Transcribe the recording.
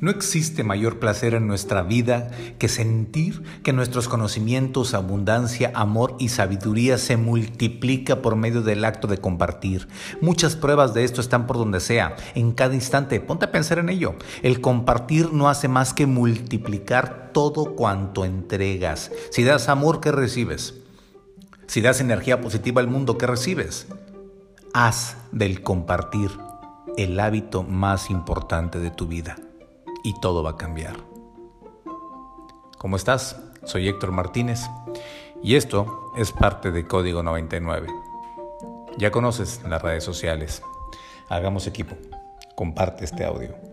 No existe mayor placer en nuestra vida que sentir que nuestros conocimientos, abundancia, amor y sabiduría se multiplica por medio del acto de compartir. Muchas pruebas de esto están por donde sea, en cada instante. Ponte a pensar en ello. El compartir no hace más que multiplicar todo cuanto entregas. Si das amor, ¿qué recibes? Si das energía positiva al mundo, ¿qué recibes? Haz del compartir el hábito más importante de tu vida y todo va a cambiar. ¿Cómo estás? Soy Héctor Martínez y esto es parte de Código 99. Ya conoces las redes sociales. Hagamos equipo. Comparte este audio.